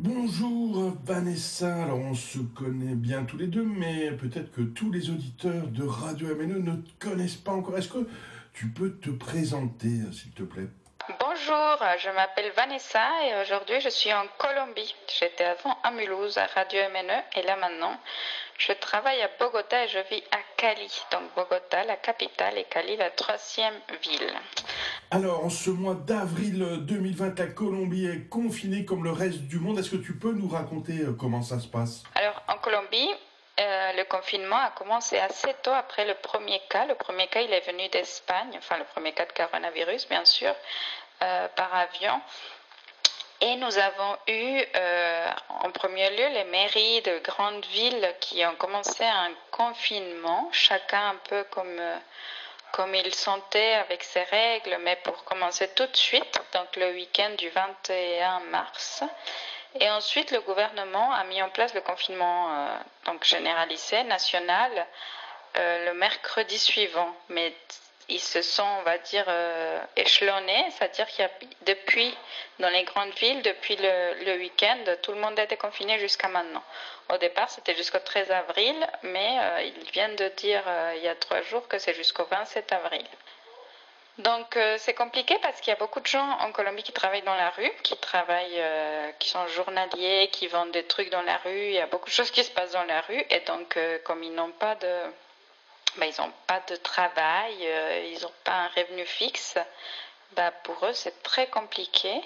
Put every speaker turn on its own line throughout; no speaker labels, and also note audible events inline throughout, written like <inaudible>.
Bonjour Vanessa, alors on se connaît bien tous les deux, mais peut-être que tous les auditeurs de Radio MNE ne te connaissent pas encore. Est-ce que tu peux te présenter, s'il te plaît?
Bonjour, je m'appelle Vanessa et aujourd'hui je suis en Colombie. J'étais avant à Mulhouse à Radio MNE et là maintenant je travaille à Bogota et je vis à Cali. Donc Bogota, la capitale, et Cali, la troisième ville.
Alors, en ce mois d'avril 2020, la Colombie est confinée comme le reste du monde. Est-ce que tu peux nous raconter euh, comment ça se passe?
Alors, en Colombie, euh, le confinement a commencé assez tôt après le premier cas. Le premier cas, il est venu d'Espagne, enfin le premier cas de coronavirus, bien sûr, euh, par avion. Et nous avons eu en premier lieu les mairies de grandes villes qui ont commencé un confinement, chacun un peu comme, comme il sentait avec ses règles, mais pour commencer tout de suite, donc le week-end du 21 mars. Et ensuite, le gouvernement a mis en place le confinement euh, donc généralisé, national, le mercredi suivant. Ils se sont, on va dire, euh, échelonnés, c'est-à-dire qu'il y a depuis, dans les grandes villes, depuis le, le week-end, tout le monde été confiné jusqu'à maintenant. Au départ, c'était jusqu'au 13 avril, mais euh, ils viennent de dire euh, il y a trois jours que c'est jusqu'au 27 avril. Donc c'est compliqué parce qu'il y a beaucoup de gens en Colombie qui travaillent dans la rue, qui travaillent, qui sont journaliers, qui vendent des trucs dans la rue. Il y a beaucoup de choses qui se passent dans la rue et donc comme ils n'ont pas de bah, ils n'ont pas de travail, euh, ils n'ont pas un revenu fixe, bah, pour eux c'est très compliqué.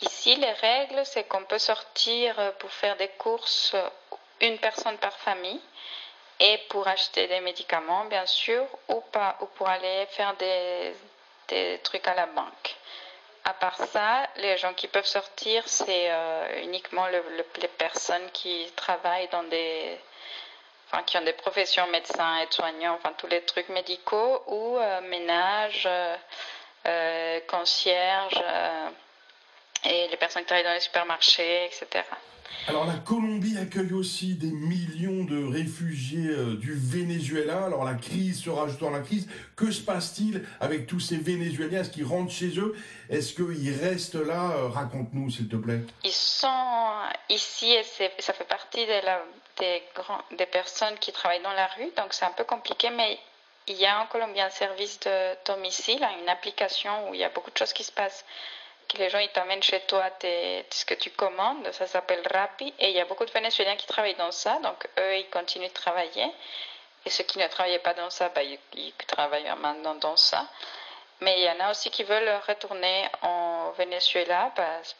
Ici, les règles, c'est qu'on peut sortir euh, pour faire des courses euh, une personne par famille et pour acheter des médicaments, bien sûr, ou pas, ou pour aller faire des, des trucs à la banque. À part ça, les gens qui peuvent sortir, c'est uniquement les personnes qui travaillent dans des qui ont des professions médecins, aides-soignants, enfin tous les trucs médicaux, ou euh, ménage, euh, euh, concierge, et les personnes qui travaillent dans les supermarchés, etc.
Alors la Colombie accueille aussi des millions de réfugiés du Venezuela. Alors la crise se rajoute à la crise. Que se passe-t-il avec tous ces Vénézuéliens? Est-ce qu'ils rentrent chez eux? Est-ce qu'ils restent là? Raconte-nous s'il te plaît.
Ils sont ici et ça fait partie de la des, des personnes qui travaillent dans la rue, donc c'est un peu compliqué, mais il y a en Colombie un service de domicile, une application où il y a beaucoup de choses qui se passent, que les gens ils t'amènent chez toi ce que tu commandes, ça s'appelle Rappi, et il y a beaucoup de Vénézuéliens qui travaillent dans ça, donc eux ils continuent de travailler, et ceux qui ne travaillaient pas dans ça, bah, ils travaillent maintenant dans ça. Mais il y en a aussi qui veulent retourner en Venezuela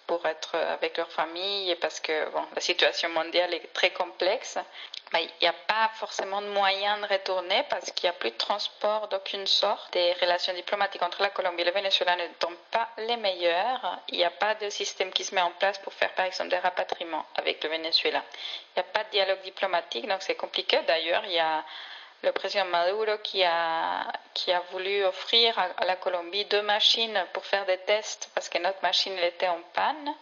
pour être avec leur famille et parce que bon, la situation mondiale est très complexe. il n'y a pas forcément de moyens de retourner parce qu'il n'y a plus de transport d'aucune sorte. Les relations diplomatiques entre la Colombie et le Venezuela ne sont pas les meilleures. Il n'y a pas de système qui se met en place pour faire par exemple des rapatriements avec le Venezuela. Il n'y a pas de dialogue diplomatique, donc c'est compliqué. D'ailleurs, il y a le président Maduro qui a, qui a voulu offrir à, la Colombie deux machines pour faire des tests parce que notre machine était en panne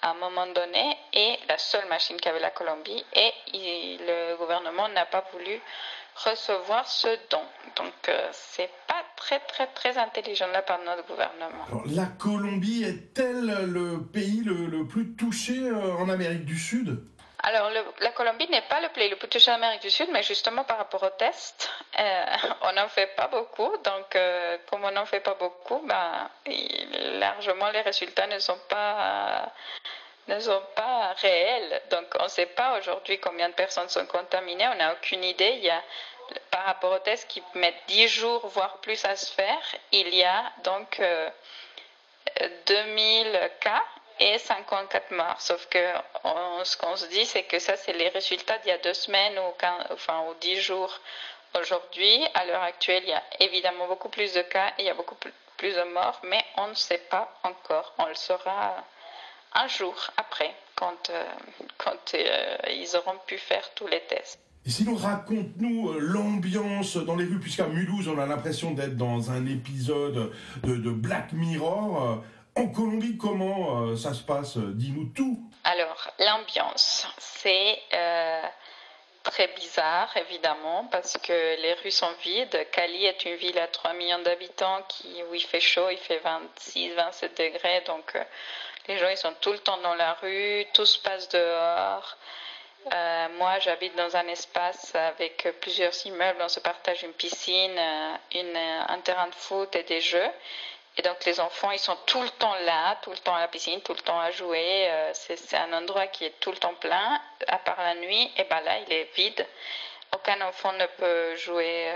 à un moment donné et la seule machine qu'avait la Colombie et le gouvernement n'a pas voulu recevoir ce don. Donc euh, c'est pas très très très intelligent part de notre gouvernement.
la Colombie est-elle le pays le, le plus touché euh, en Amérique du Sud?
Alors, la Colombie n'est pas le pays le plus touché en Amérique du Sud, mais justement par rapport aux tests, euh, <laughs> on n'en fait pas beaucoup. Donc, euh, comme on n'en fait pas beaucoup, ben, largement les résultats ne sont pas ne sont pas réels. Donc, on ne sait pas aujourd'hui combien de personnes sont contaminées. On n'a aucune idée. Il y a, par rapport aux tests qui mettent 10 jours, voire plus à se faire, il y a donc euh, 2000 cas et 54 morts. Sauf que ce qu'on se dit, c'est que ça, c'est les résultats d'il y a deux semaines ou, enfin, ou dix jours. Aujourd'hui, à l'heure actuelle, il y a évidemment beaucoup plus de cas et il y a beaucoup plus de morts, mais on ne sait pas encore. On le saura un jour après, quand, euh, quand euh, ils auront pu faire tous les tests.
Et sinon, raconte-nous euh, l'ambiance dans les rues, puisqu'à Mulhouse, on a l'impression d'être dans un épisode de, de Black Mirror. En Colombie, comment euh, ça se passe Dis-nous tout.
Alors, l'ambiance, c'est euh, très bizarre, évidemment, parce que les rues sont vides. Cali est une ville à 3 millions d'habitants qui, où il fait chaud, il fait 26, 27 degrés, donc euh, Les gens, ils sont tout le temps dans la rue, tout se passe dehors. Euh, moi, j'habite dans un espace avec plusieurs immeubles. On se partage une piscine, euh, un terrain de foot et des jeux. Et donc, les enfants, ils sont tout le temps là, tout le temps à la piscine, tout le temps à jouer. Euh, c'est un endroit qui est tout le temps plein, à part la nuit. Et ben là, il est vide. Aucun enfant ne peut jouer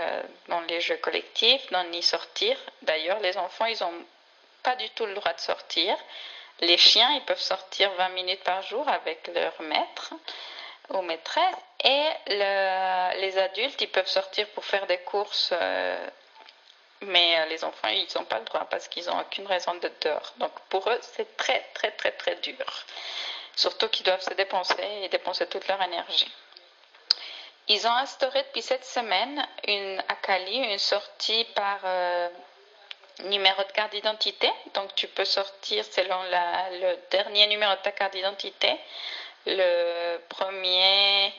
dans les jeux collectifs, ni sortir. D'ailleurs, les enfants, ils n'ont pas du tout le droit de sortir. Les chiens, ils peuvent sortir 20 minutes par jour avec leur maître ou maîtresse. Et les adultes, ils peuvent sortir pour faire des courses. Euh, mais euh, les enfants, ils n'ont pas le droit parce qu'ils n'ont aucune raison d'être dehors. Donc pour eux, c'est très, très, très, très dur. Surtout qu'ils doivent se dépenser et dépenser toute leur énergie. Ils ont instauré depuis cette semaine une, à Cali une sortie par euh, numéro de carte d'identité. Donc tu peux sortir selon le dernier numéro de ta carte d'identité le premier,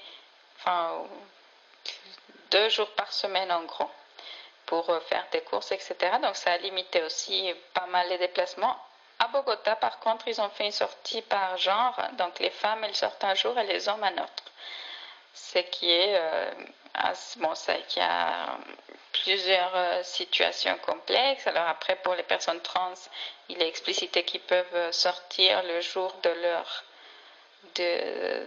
enfin, deux jours par semaine en gros, pour faire des courses, etc. Donc ça a limité aussi pas mal les déplacements. À Bogota, par contre, ils ont fait une sortie par genre. Donc les femmes, elles sortent un jour et les hommes un autre. Ce qui est, euh, bon, c'est qu'il y a plusieurs euh, situations complexes. Alors après, pour les personnes trans, il est explicité qu'ils peuvent sortir le jour de leur de,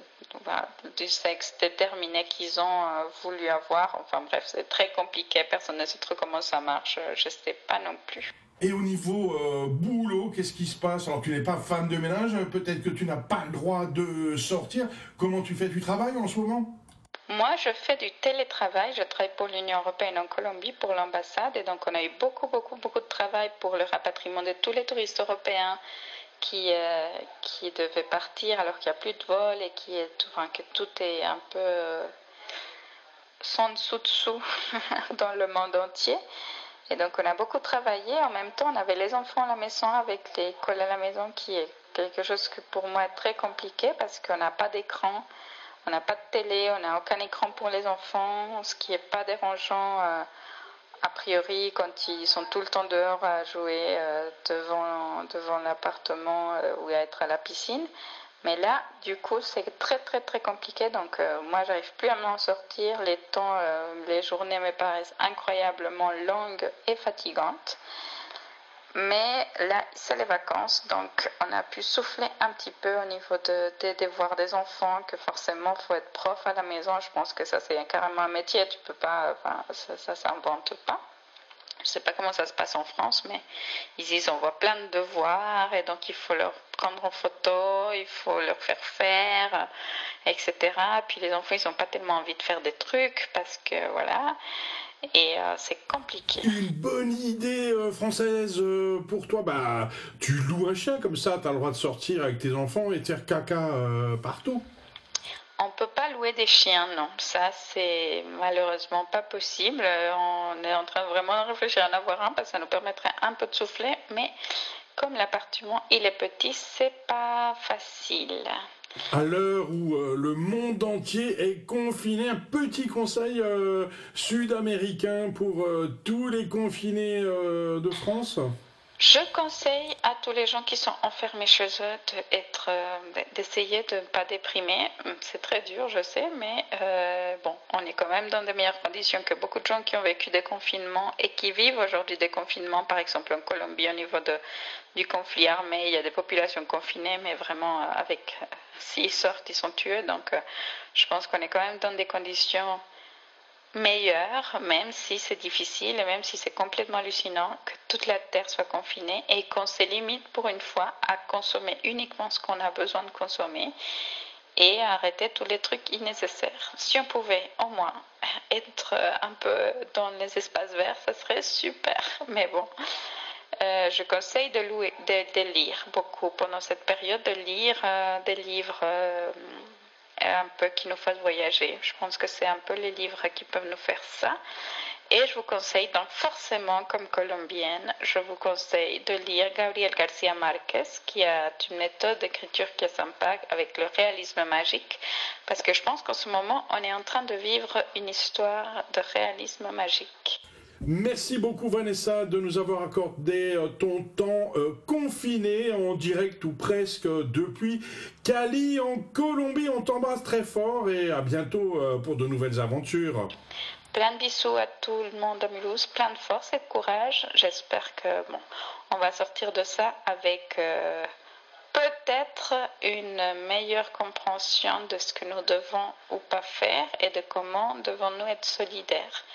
du sexe déterminé qu'ils ont euh, voulu avoir. Enfin bref, c'est très compliqué, personne ne sait trop comment ça marche, je ne sais pas non plus.
Et au niveau euh, boulot, qu'est-ce qui se passe? Alors tu n'es pas femme de ménage, peut-être que tu n'as pas le droit de sortir. Comment tu fais? Du travail en ce moment?
Moi, je fais du télétravail. Je travaille pour l'Union européenne en Colombie, pour l'ambassade. Et donc, on a eu beaucoup, beaucoup, beaucoup de travail pour le rapatriement de tous les touristes européens qui, euh, qui devait partir alors qu'il n'y a plus de vol et qui enfin, que tout est un peu euh, sans dessous-dessous <laughs> dans le monde entier. Et donc on a beaucoup travaillé. En même temps, on avait les enfants à la maison avec l'école à la maison qui est quelque chose que pour moi est très compliqué parce qu'on n'a pas d'écran, on n'a pas de télé, on n'a aucun écran pour les enfants, ce qui n'est pas dérangeant. Euh, a priori, quand ils sont tout le temps dehors à jouer euh, devant, devant l'appartement euh, ou à être à la piscine. Mais là, du coup, c'est très très très compliqué. Donc, euh, moi, j'arrive plus à m'en sortir. Les temps, les journées me paraissent incroyablement longues et fatigantes. Mais là, c'est les vacances, donc on a pu souffler un petit peu au niveau de, des devoirs des enfants, que forcément, il faut être prof à la maison. Je pense que ça, c'est carrément un métier, tu peux pas, ça, ça s'invente pas. Je sais pas comment ça se passe en France, mais ils disent on voit plein de devoirs et donc il faut leur prendre en photo, il faut leur faire faire, etc. Puis les enfants, ils n'ont pas tellement envie de faire des trucs parce que voilà et euh, c'est compliqué.
Une bonne idée euh, française euh, pour toi, bah tu loues un chien comme ça, tu as le droit de sortir avec tes enfants et de faire caca partout.
On peut pas louer des chiens, non. Ça, c'est malheureusement pas possible. On est en train vraiment de réfléchir à en avoir un parce que ça nous permettrait un peu de souffler, mais comme l'appartement il est petit, c'est pas facile.
À l'heure où euh, le monde entier est confiné, un petit conseil euh, sud-américain pour euh, tous les confinés de France
je conseille à tous les gens qui sont enfermés chez eux euh, d'essayer de ne pas déprimer. C'est très dur, je sais, mais euh, bon, on est quand même dans de meilleures conditions que beaucoup de gens qui ont vécu des confinements et qui vivent aujourd'hui des confinements. Par exemple, en Colombie, au niveau de, du conflit armé, il y a des populations confinées, mais vraiment euh, avec s'ils sortent, ils sont tués. Donc, je pense qu'on est quand même dans des conditions meilleur, même si c'est difficile et même si c'est complètement hallucinant, que toute la Terre soit confinée et qu'on se limite pour une fois à consommer uniquement ce qu'on a besoin de consommer et arrêter tous les trucs innécessaires. Si on pouvait au moins être un peu dans les espaces verts, ça serait super. <laughs> Mais bon, euh, je conseille de, louer, de, lire beaucoup pendant cette période, de lire euh, des livres. Euh, un peu qui nous fasse voyager. Je pense que c'est un peu les livres qui peuvent nous faire ça. Et je vous conseille donc forcément, comme colombienne, je vous conseille de lire Gabriel García Márquez, qui a une méthode d'écriture qui est sympa avec le réalisme magique, parce que je pense qu'en ce moment, on est en train de vivre une histoire de réalisme magique.
Merci beaucoup Vanessa de nous avoir accordé euh, ton temps euh, confiné en direct ou presque depuis Cali en Colombie. On t'embrasse très fort et à bientôt euh, pour de nouvelles aventures.
Plein de bisous à tout le monde à Mulhouse, plein de force et de courage. J'espère que bon, on va sortir de ça avec peut-être une meilleure compréhension de ce que nous devons ou pas faire et de comment devons-nous être solidaires.